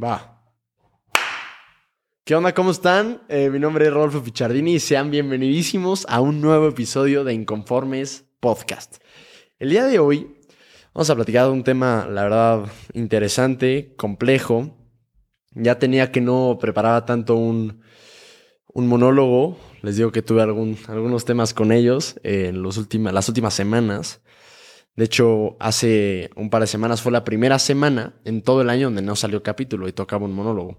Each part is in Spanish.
Va. ¿Qué onda? ¿Cómo están? Eh, mi nombre es Rodolfo Pichardini y sean bienvenidísimos a un nuevo episodio de Inconformes Podcast. El día de hoy vamos a platicar de un tema, la verdad, interesante, complejo. Ya tenía que no preparaba tanto un, un monólogo. Les digo que tuve algún, algunos temas con ellos en los las últimas semanas. De hecho, hace un par de semanas fue la primera semana en todo el año donde no salió capítulo y tocaba un monólogo.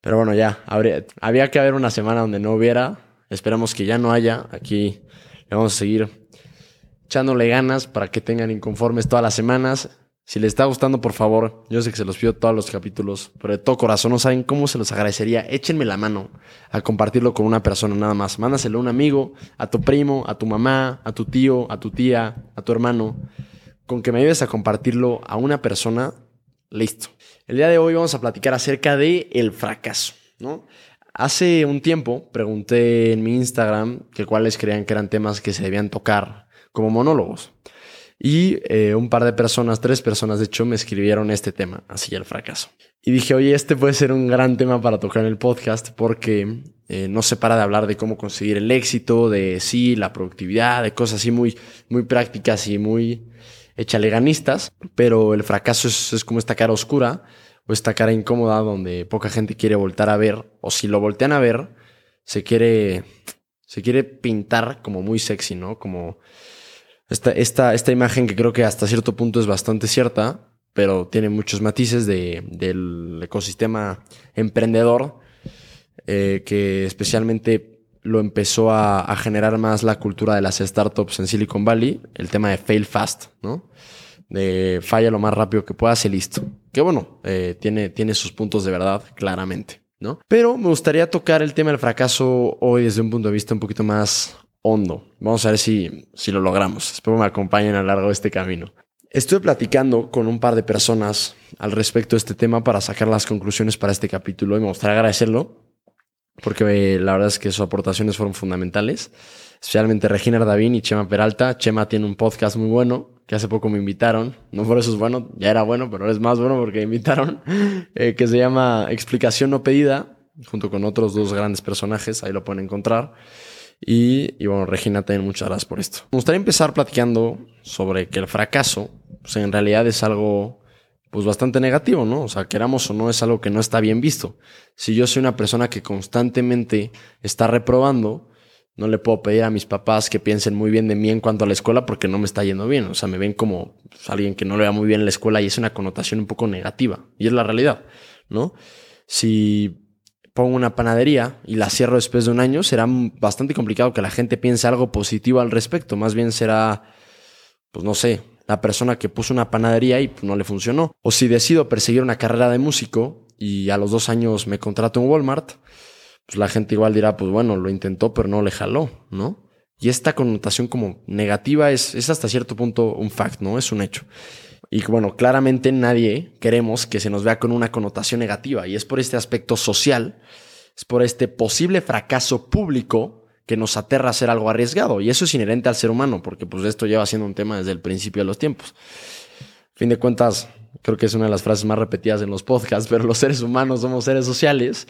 Pero bueno, ya, habría, había que haber una semana donde no hubiera. Esperamos que ya no haya. Aquí le vamos a seguir echándole ganas para que tengan inconformes todas las semanas. Si les está gustando, por favor, yo sé que se los pido todos los capítulos, pero de todo corazón no saben cómo se los agradecería. Échenme la mano a compartirlo con una persona nada más. Mándaselo a un amigo, a tu primo, a tu mamá, a tu tío, a tu tía, a tu hermano. Con que me ayudes a compartirlo a una persona, listo. El día de hoy vamos a platicar acerca de el fracaso, ¿no? Hace un tiempo pregunté en mi Instagram que cuáles creían que eran temas que se debían tocar como monólogos. Y eh, un par de personas, tres personas de hecho, me escribieron este tema, así el fracaso. Y dije, oye, este puede ser un gran tema para tocar en el podcast porque eh, no se para de hablar de cómo conseguir el éxito, de sí, la productividad, de cosas así muy, muy prácticas y muy echaleganistas, pero el fracaso es, como esta cara oscura o esta cara incómoda donde poca gente quiere voltar a ver, o si lo voltean a ver, se quiere, se quiere pintar como muy sexy, ¿no? Como esta, esta, esta imagen que creo que hasta cierto punto es bastante cierta, pero tiene muchos matices de, del ecosistema emprendedor, eh, que especialmente lo empezó a, a, generar más la cultura de las startups en Silicon Valley, el tema de fail fast, ¿no? De falla lo más rápido que puedas y listo. Que bueno, eh, tiene, tiene sus puntos de verdad, claramente, ¿no? Pero me gustaría tocar el tema del fracaso hoy desde un punto de vista un poquito más hondo. Vamos a ver si, si lo logramos. Espero me acompañen a lo largo de este camino. Estuve platicando con un par de personas al respecto de este tema para sacar las conclusiones para este capítulo y me gustaría agradecerlo porque la verdad es que sus aportaciones fueron fundamentales, especialmente Regina Ardavín y Chema Peralta. Chema tiene un podcast muy bueno que hace poco me invitaron, no por eso es bueno, ya era bueno, pero es más bueno porque me invitaron, eh, que se llama Explicación no pedida, junto con otros dos grandes personajes, ahí lo pueden encontrar. Y, bueno, Regina, también muchas gracias por esto. Me gustaría empezar platicando sobre que el fracaso, pues en realidad es algo pues bastante negativo, ¿no? O sea, queramos o no, es algo que no está bien visto. Si yo soy una persona que constantemente está reprobando, no le puedo pedir a mis papás que piensen muy bien de mí en cuanto a la escuela porque no me está yendo bien. O sea, me ven como pues, alguien que no le va muy bien en la escuela y es una connotación un poco negativa. Y es la realidad, ¿no? Si pongo una panadería y la cierro después de un año, será bastante complicado que la gente piense algo positivo al respecto. Más bien será, pues no sé, la persona que puso una panadería y pues, no le funcionó. O si decido perseguir una carrera de músico y a los dos años me contrato en Walmart, pues la gente igual dirá, pues bueno, lo intentó, pero no le jaló, ¿no? Y esta connotación como negativa es, es hasta cierto punto un fact, ¿no? Es un hecho. Y bueno, claramente nadie queremos que se nos vea con una connotación negativa. Y es por este aspecto social, es por este posible fracaso público que nos aterra hacer algo arriesgado. Y eso es inherente al ser humano porque pues esto lleva siendo un tema desde el principio de los tiempos. fin de cuentas, creo que es una de las frases más repetidas en los podcasts, pero los seres humanos somos seres sociales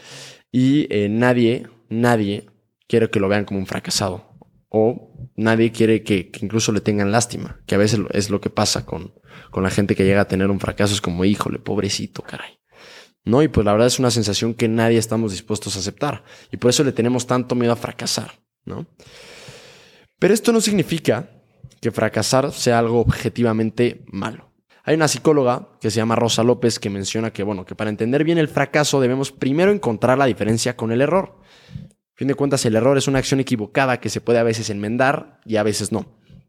y eh, nadie, nadie quiere que lo vean como un fracasado. O nadie quiere que, incluso le tengan lástima, que a veces es lo que pasa con, con la gente que llega a tener un fracaso, es como, híjole, pobrecito, caray. No, y pues la verdad es una sensación que nadie estamos dispuestos a aceptar. Y por eso le tenemos tanto miedo a fracasar, ¿no? Pero esto no significa que fracasar sea algo objetivamente malo. Hay una psicóloga que se llama Rosa López que menciona que, bueno, que para entender bien el fracaso debemos primero encontrar la diferencia con el error fin de cuentas, el error es una acción equivocada que se puede a veces enmendar y a veces no.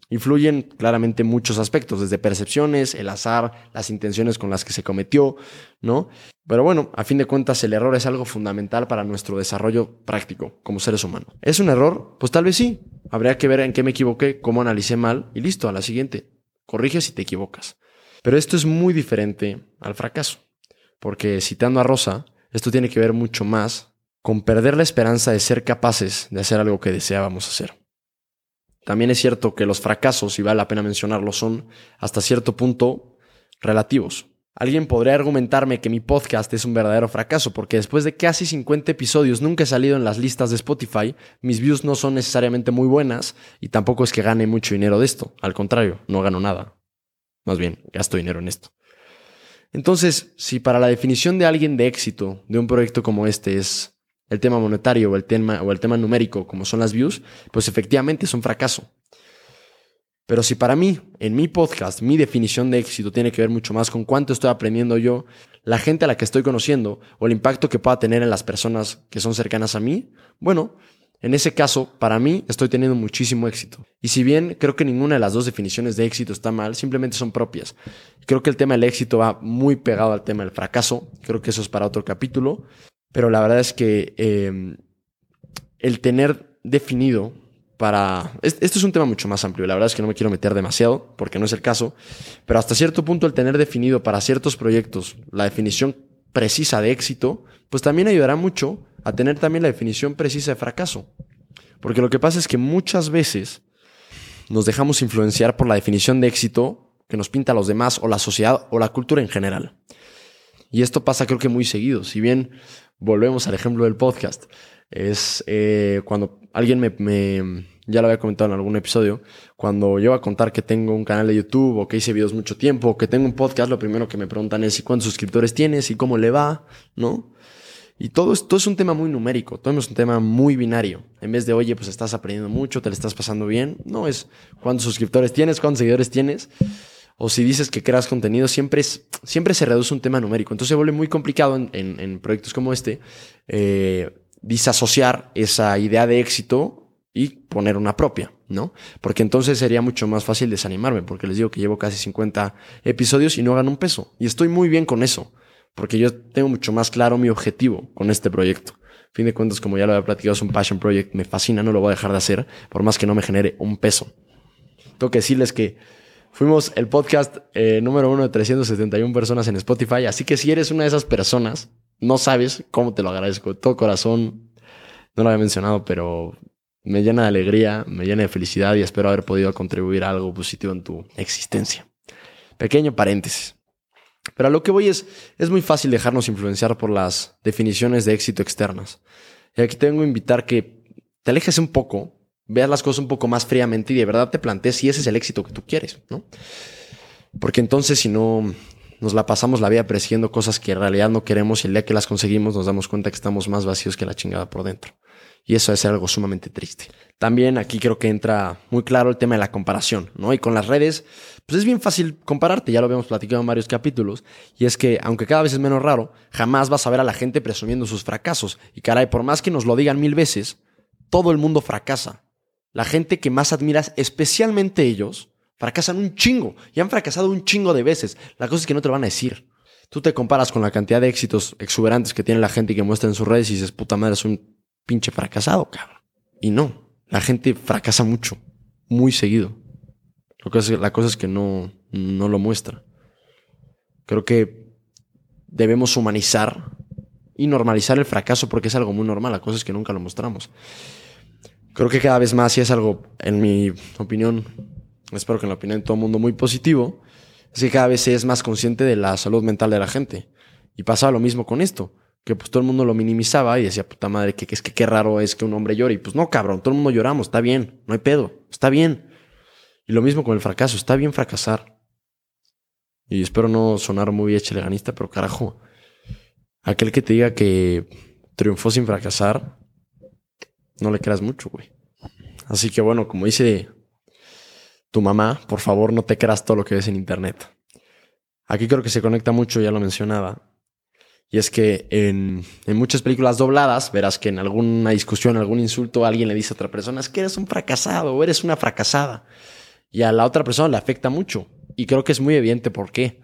Influyen claramente muchos aspectos, desde percepciones, el azar, las intenciones con las que se cometió, ¿no? Pero bueno, a fin de cuentas, el error es algo fundamental para nuestro desarrollo práctico como seres humanos. ¿Es un error? Pues tal vez sí. Habría que ver en qué me equivoqué, cómo analicé mal y listo, a la siguiente. Corrige si te equivocas. Pero esto es muy diferente al fracaso, porque citando a Rosa, esto tiene que ver mucho más con perder la esperanza de ser capaces de hacer algo que deseábamos hacer. También es cierto que los fracasos, y vale la pena mencionarlo, son hasta cierto punto relativos. Alguien podría argumentarme que mi podcast es un verdadero fracaso, porque después de casi 50 episodios nunca he salido en las listas de Spotify, mis views no son necesariamente muy buenas y tampoco es que gane mucho dinero de esto. Al contrario, no gano nada. Más bien, gasto dinero en esto. Entonces, si para la definición de alguien de éxito de un proyecto como este es el tema monetario o el tema, o el tema numérico, como son las views, pues efectivamente es un fracaso. Pero si para mí, en mi podcast, mi definición de éxito tiene que ver mucho más con cuánto estoy aprendiendo yo, la gente a la que estoy conociendo o el impacto que pueda tener en las personas que son cercanas a mí, bueno, en ese caso, para mí estoy teniendo muchísimo éxito. Y si bien creo que ninguna de las dos definiciones de éxito está mal, simplemente son propias. Creo que el tema del éxito va muy pegado al tema del fracaso. Creo que eso es para otro capítulo. Pero la verdad es que eh, el tener definido para... Esto es un tema mucho más amplio, la verdad es que no me quiero meter demasiado, porque no es el caso, pero hasta cierto punto el tener definido para ciertos proyectos la definición precisa de éxito, pues también ayudará mucho a tener también la definición precisa de fracaso. Porque lo que pasa es que muchas veces nos dejamos influenciar por la definición de éxito que nos pinta a los demás o la sociedad o la cultura en general. Y esto pasa creo que muy seguido. Si bien volvemos al ejemplo del podcast, es eh, cuando alguien me, ya lo había comentado en algún episodio, cuando yo voy a contar que tengo un canal de YouTube o que hice videos mucho tiempo o que tengo un podcast, lo primero que me preguntan es ¿y cuántos suscriptores tienes y cómo le va? ¿No? Y todo esto es un tema muy numérico, todo es un tema muy binario. En vez de, oye, pues estás aprendiendo mucho, te le estás pasando bien, no es cuántos suscriptores tienes, cuántos seguidores tienes. O si dices que creas contenido, siempre, es, siempre se reduce un tema numérico. Entonces se vuelve muy complicado en, en, proyectos como este eh, disasociar esa idea de éxito y poner una propia, ¿no? Porque entonces sería mucho más fácil desanimarme, porque les digo que llevo casi 50 episodios y no gano un peso. Y estoy muy bien con eso, porque yo tengo mucho más claro mi objetivo con este proyecto. A fin de cuentas, como ya lo había platicado, es un passion project, me fascina, no lo voy a dejar de hacer, por más que no me genere un peso. Tengo que decirles que fuimos el podcast eh, número uno de 371 personas en Spotify, así que si eres una de esas personas, no sabes cómo te lo agradezco. De todo corazón, no lo había mencionado, pero me llena de alegría, me llena de felicidad y espero haber podido contribuir a algo positivo en tu existencia. Pequeño paréntesis. Pero a lo que voy es, es muy fácil dejarnos influenciar por las definiciones de éxito externas. Y aquí tengo que invitar que te alejes un poco, veas las cosas un poco más fríamente y de verdad te plantees si ese es el éxito que tú quieres, ¿no? Porque entonces si no, nos la pasamos la vida persiguiendo cosas que en realidad no queremos y el día que las conseguimos nos damos cuenta que estamos más vacíos que la chingada por dentro. Y eso es algo sumamente triste. También aquí creo que entra muy claro el tema de la comparación, ¿no? Y con las redes, pues es bien fácil compararte, ya lo habíamos platicado en varios capítulos, y es que, aunque cada vez es menos raro, jamás vas a ver a la gente presumiendo sus fracasos. Y caray, por más que nos lo digan mil veces, todo el mundo fracasa. La gente que más admiras, especialmente ellos, Fracasan un chingo y han fracasado un chingo de veces. La cosa es que no te lo van a decir. Tú te comparas con la cantidad de éxitos exuberantes que tiene la gente y que muestra en sus redes y dices, puta madre, es un pinche fracasado, cabrón. Y no, la gente fracasa mucho, muy seguido. la cosa es que no, no lo muestra. Creo que debemos humanizar y normalizar el fracaso porque es algo muy normal. La cosa es que nunca lo mostramos. Creo que cada vez más, y es algo, en mi opinión, espero que en la opinión de todo el mundo muy positivo, es que cada vez se es más consciente de la salud mental de la gente. Y pasaba lo mismo con esto, que pues todo el mundo lo minimizaba y decía, puta madre, que, es que qué raro es que un hombre llore. Y pues no, cabrón, todo el mundo lloramos, está bien, no hay pedo, está bien. Y lo mismo con el fracaso, está bien fracasar. Y espero no sonar muy echeleganista, pero carajo, aquel que te diga que triunfó sin fracasar, no le creas mucho, güey. Así que bueno, como dice tu mamá, por favor no te creas todo lo que ves en internet. Aquí creo que se conecta mucho, ya lo mencionaba. Y es que en, muchas películas dobladas verás que en alguna discusión, algún insulto, alguien le dice a otra persona, es que eres un fracasado o eres una fracasada. Y a la otra persona le afecta mucho. Y creo que es muy evidente por qué.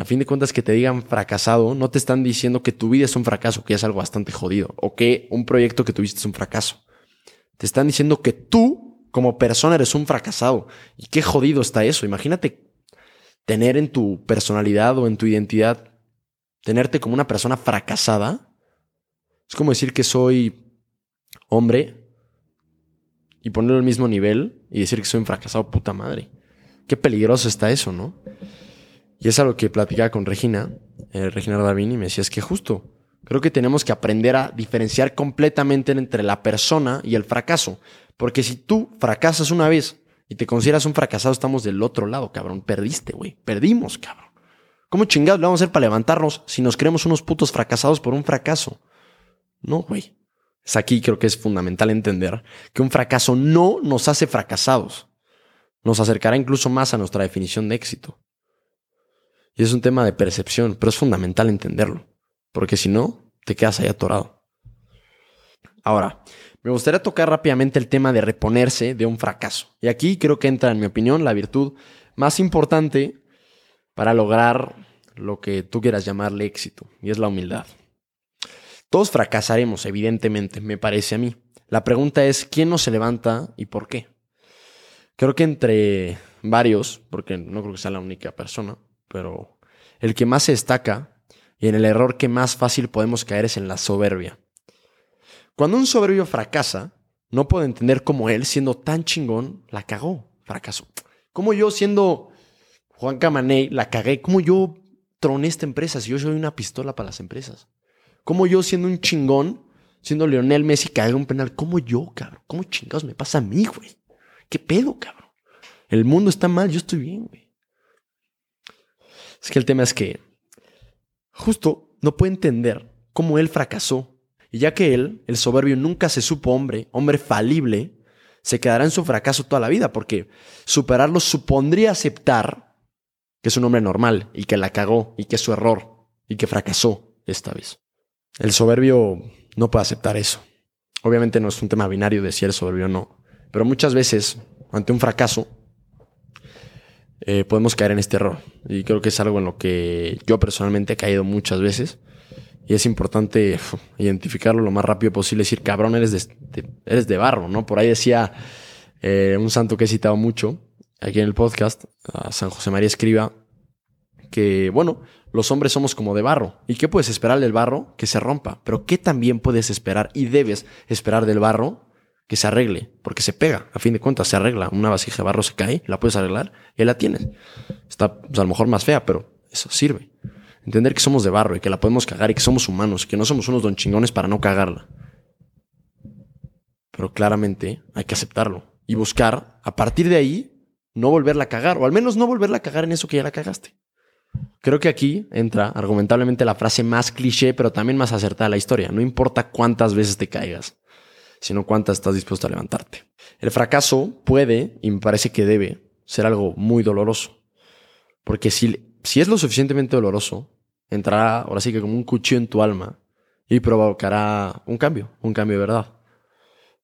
A fin de cuentas, que te digan fracasado, no te están diciendo que tu vida es un fracaso, que es algo bastante jodido, o que un proyecto que tuviste es un fracaso. Te están diciendo que tú como persona eres un fracasado. Y qué jodido está eso. Imagínate tener en tu personalidad o en tu identidad, tenerte como una persona fracasada. Es como decir que soy hombre y ponerlo al mismo nivel y decir que soy un fracasado, puta madre. Qué peligroso está eso, ¿no? Y es algo que platicaba con Regina, eh, Regina Davini, y me decía, es que justo, creo que tenemos que aprender a diferenciar completamente entre la persona y el fracaso. Porque si tú fracasas una vez y te consideras un fracasado, estamos del otro lado, cabrón. Perdiste, güey. Perdimos, cabrón. ¿Cómo chingados le vamos a hacer para levantarnos si nos creemos unos putos fracasados por un fracaso? No, güey. Es aquí creo que es fundamental entender que un fracaso no nos hace fracasados. Nos acercará incluso más a nuestra definición de éxito. Y es un tema de percepción, pero es fundamental entenderlo. Porque si no, te quedas ahí atorado. Ahora, me gustaría tocar rápidamente el tema de reponerse de un fracaso. Y aquí creo que entra, en mi opinión, la virtud más importante para lograr lo que tú quieras llamarle éxito, y es la humildad. Todos fracasaremos, evidentemente, me parece a mí. La pregunta es, ¿quién no se levanta y por qué? Creo que entre varios, porque no creo que sea la única persona, pero el que más se destaca y en el error que más fácil podemos caer es en la soberbia. Cuando un soberbio fracasa, no puedo entender cómo él, siendo tan chingón, la cagó, fracasó. Como yo, siendo Juan Camaney, la cagué. Como yo troné esta empresa si yo soy una pistola para las empresas. Como yo, siendo un chingón, siendo Lionel Messi, cagué un penal. Como yo, cabrón. ¿Cómo chingados me pasa a mí, güey? ¿Qué pedo, cabrón? El mundo está mal, yo estoy bien, güey. Es que el tema es que justo no puede entender cómo él fracasó y ya que él, el soberbio, nunca se supo hombre, hombre falible, se quedará en su fracaso toda la vida, porque superarlo supondría aceptar que es un hombre normal y que la cagó y que es su error y que fracasó esta vez. El soberbio no puede aceptar eso. Obviamente no es un tema binario de si eres soberbio no, pero muchas veces, ante un fracaso, eh, podemos caer en este error. Y creo que es algo en lo que yo personalmente he caído muchas veces. Y es importante identificarlo lo más rápido posible. Decir, cabrón, eres de, eres de barro, ¿no? Por ahí decía eh, un santo que he citado mucho aquí en el podcast, San José María Escriba, que, bueno, los hombres somos como de barro. ¿Y qué puedes esperar del barro? Que se rompa. Pero ¿qué también puedes esperar y debes esperar del barro? Que se arregle, porque se pega. A fin de cuentas, se arregla. Una vasija de barro se cae, la puedes arreglar y la tienes. Está pues, a lo mejor más fea, pero eso sirve. Entender que somos de barro y que la podemos cagar y que somos humanos que no somos unos don chingones para no cagarla. Pero claramente hay que aceptarlo y buscar, a partir de ahí, no volverla a cagar, o al menos no volverla a cagar en eso que ya la cagaste. Creo que aquí entra argumentablemente la frase más cliché, pero también más acertada de la historia. No importa cuántas veces te caigas, sino cuántas estás dispuesto a levantarte. El fracaso puede, y me parece que debe, ser algo muy doloroso. Porque si si es lo suficientemente doloroso, entrará ahora sí que como un cuchillo en tu alma y provocará un cambio, un cambio de verdad.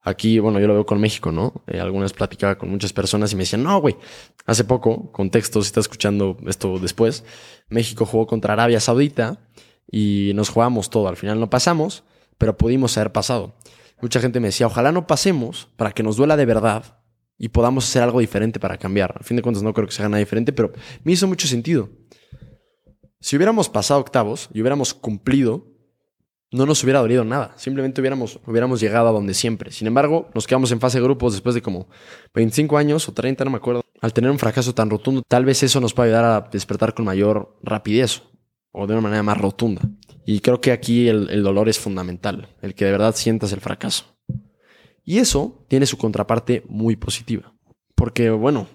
Aquí, bueno, yo lo veo con México, ¿no? Eh, algunas platicaba con muchas personas y me decían, no, güey, hace poco, contexto, si estás escuchando esto después, México jugó contra Arabia Saudita y nos jugamos todo. Al final no pasamos, pero pudimos haber pasado. Mucha gente me decía, ojalá no pasemos para que nos duela de verdad y podamos hacer algo diferente para cambiar. Al fin de cuentas no creo que se haga nada diferente, pero me hizo mucho sentido. Si hubiéramos pasado octavos y hubiéramos cumplido, no nos hubiera dolido nada. Simplemente hubiéramos, hubiéramos llegado a donde siempre. Sin embargo, nos quedamos en fase de grupos después de como 25 años o 30, no me acuerdo. Al tener un fracaso tan rotundo, tal vez eso nos pueda ayudar a despertar con mayor rapidez o de una manera más rotunda. Y creo que aquí el, dolor es fundamental, el que de verdad sientas el fracaso. Y eso tiene su contraparte muy positiva. Porque, bueno,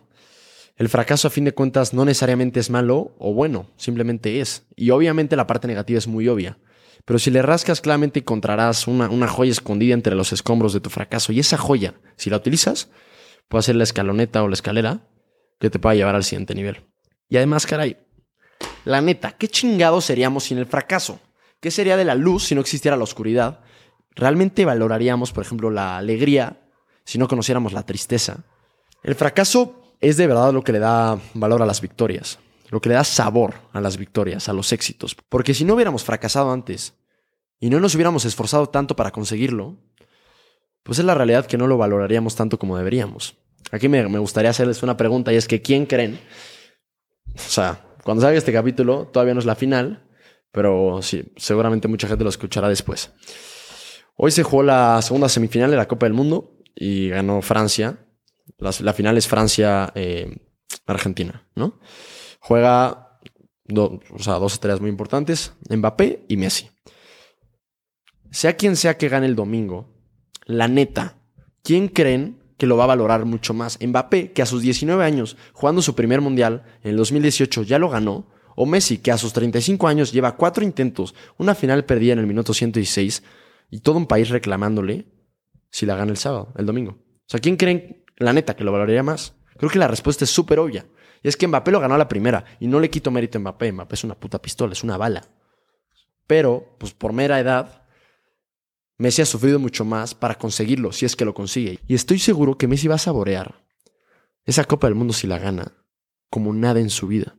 el fracaso a fin de cuentas no necesariamente es malo o bueno, simplemente es. Y obviamente la parte negativa es muy obvia. Pero si le rascas claramente encontrarás una, una joya escondida entre los escombros de tu fracaso. Y esa joya, si la utilizas, puede ser la escaloneta o la escalera que te pueda llevar al siguiente nivel. Y además, caray, la neta, ¿qué chingados seríamos sin el fracaso? ¿Qué sería de la luz si no existiera la oscuridad? ¿Realmente valoraríamos, por ejemplo, la alegría si no conociéramos la tristeza? El fracaso es de verdad lo que le da valor a las victorias, lo que le da sabor a las victorias, a los éxitos. Porque si no hubiéramos fracasado antes y no nos hubiéramos esforzado tanto para conseguirlo, pues es la realidad que no lo valoraríamos tanto como deberíamos. Aquí me, gustaría hacerles una pregunta y es que ¿quién creen? O sea, cuando salga este capítulo todavía no es la final, pero sí, seguramente mucha gente lo escuchará después. Hoy se jugó la segunda semifinal de la Copa del Mundo y ganó Francia. La, final es Francia-Argentina, eh, ¿no? Juega o sea, dos estrellas muy importantes, Mbappé y Messi. Sea quien sea que gane el domingo, la neta, ¿quién creen que lo va a valorar mucho más? Mbappé, que a sus 19 años, jugando su primer mundial en el 2018, ya lo ganó, o Messi, que a sus 35 años lleva cuatro intentos, una final perdida en el minuto 116 y todo un país reclamándole si la gana el sábado, el domingo. O sea, ¿quién creen, la neta, que lo valoraría más? Creo que la respuesta es súper obvia. Y es que Mbappé lo ganó a la primera. Y no le quito mérito a Mbappé. Mbappé es una puta pistola, es una bala. Pero, pues por mera edad, Messi ha sufrido mucho más para conseguirlo, si es que lo consigue. Y estoy seguro que Messi va a saborear esa Copa del Mundo si la gana, como nada en su vida.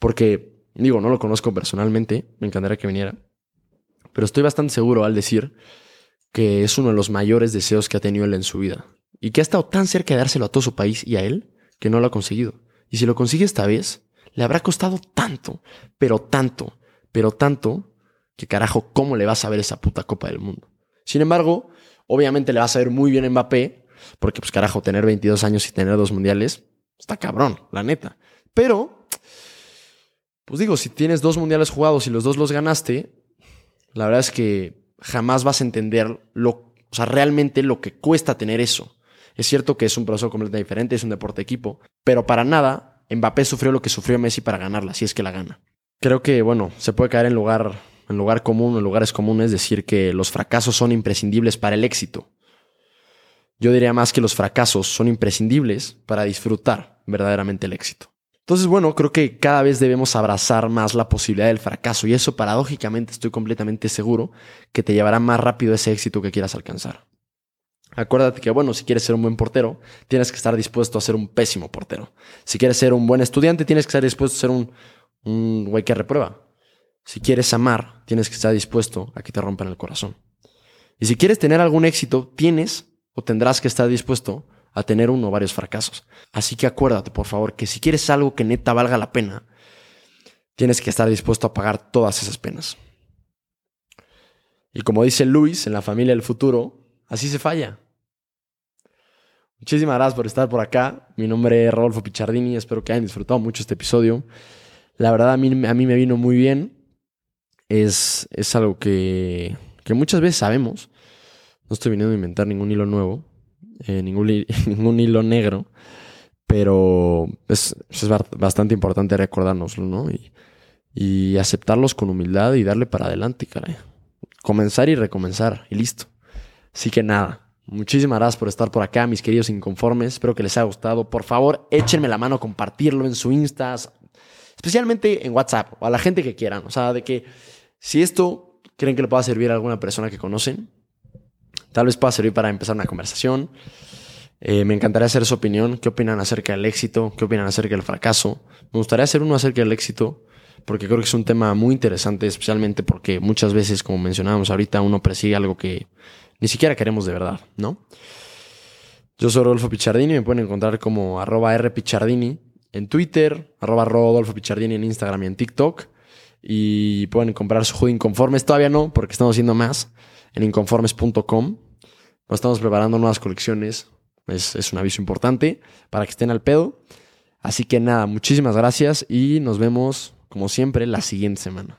Porque, digo, no lo conozco personalmente, me encantaría que viniera. Pero estoy bastante seguro al decir que es uno de los mayores deseos que ha tenido él en su vida. Y que ha estado tan cerca de dárselo a todo su país y a él, que no lo ha conseguido. Y si lo consigue esta vez, le habrá costado tanto, pero tanto, pero tanto, que carajo, ¿cómo le vas a ver esa puta Copa del Mundo? Sin embargo, obviamente le vas a ver muy bien a Mbappé, porque pues carajo, tener 22 años y tener dos mundiales, está cabrón, la neta. Pero, pues digo, si tienes dos mundiales jugados y los dos los ganaste, la verdad es que jamás vas a entender lo, o sea, realmente lo que cuesta tener eso. Es cierto que es un proceso completamente diferente, es un deporte de equipo, pero para nada Mbappé sufrió lo que sufrió Messi para ganarla, si es que la gana. Creo que, bueno, se puede caer en lugar, en lugar común, en lugares comunes, decir que los fracasos son imprescindibles para el éxito. Yo diría más que los fracasos son imprescindibles para disfrutar verdaderamente el éxito. Entonces, bueno, creo que cada vez debemos abrazar más la posibilidad del fracaso y eso paradójicamente estoy completamente seguro que te llevará más rápido ese éxito que quieras alcanzar. Acuérdate que, bueno, si quieres ser un buen portero, tienes que estar dispuesto a ser un pésimo portero. Si quieres ser un buen estudiante, tienes que estar dispuesto a ser un, un güey que reprueba. Si quieres amar, tienes que estar dispuesto a que te rompan el corazón. Y si quieres tener algún éxito, tienes o tendrás que estar dispuesto a tener uno o varios fracasos. Así que acuérdate, por favor, que si quieres algo que neta valga la pena, tienes que estar dispuesto a pagar todas esas penas. Y como dice Luis en la familia del futuro, Así se falla. Muchísimas gracias por estar por acá. Mi nombre es Rodolfo Pichardini. Espero que hayan disfrutado mucho este episodio. La verdad, a mí, a mí me vino muy bien. Es, es algo que, que, muchas veces sabemos. No estoy viniendo a inventar ningún hilo nuevo, eh, ningún, ningún hilo negro, pero es, es bastante importante recordárnoslo, ¿no? Y, y aceptarlos con humildad y darle para adelante, caray. Comenzar y recomenzar, y listo. Así que nada, muchísimas gracias por estar por acá, mis queridos inconformes. Espero que les haya gustado. Por favor, échenme la mano compartirlo en su Insta, especialmente en WhatsApp o a la gente que quieran. O sea, de que si esto creen que le pueda servir a alguna persona que conocen, tal vez pueda servir para empezar una conversación. Eh, me encantaría hacer su opinión. ¿Qué opinan acerca del éxito? ¿Qué opinan acerca del fracaso? Me gustaría hacer uno acerca del éxito porque creo que es un tema muy interesante, especialmente porque muchas veces, como mencionábamos ahorita, uno persigue algo que ni siquiera queremos de verdad, ¿no? Yo soy Rodolfo Pichardini, me pueden encontrar como arroba rpichardini en Twitter, arroba Rodolfo Pichardini en Instagram y en TikTok. Y pueden comprar su juego Inconformes. Todavía no, porque estamos haciendo más en inconformes.com. Estamos preparando nuevas colecciones. Es, es un aviso importante para que estén al pedo. Así que nada, muchísimas gracias y nos vemos como siempre la siguiente semana.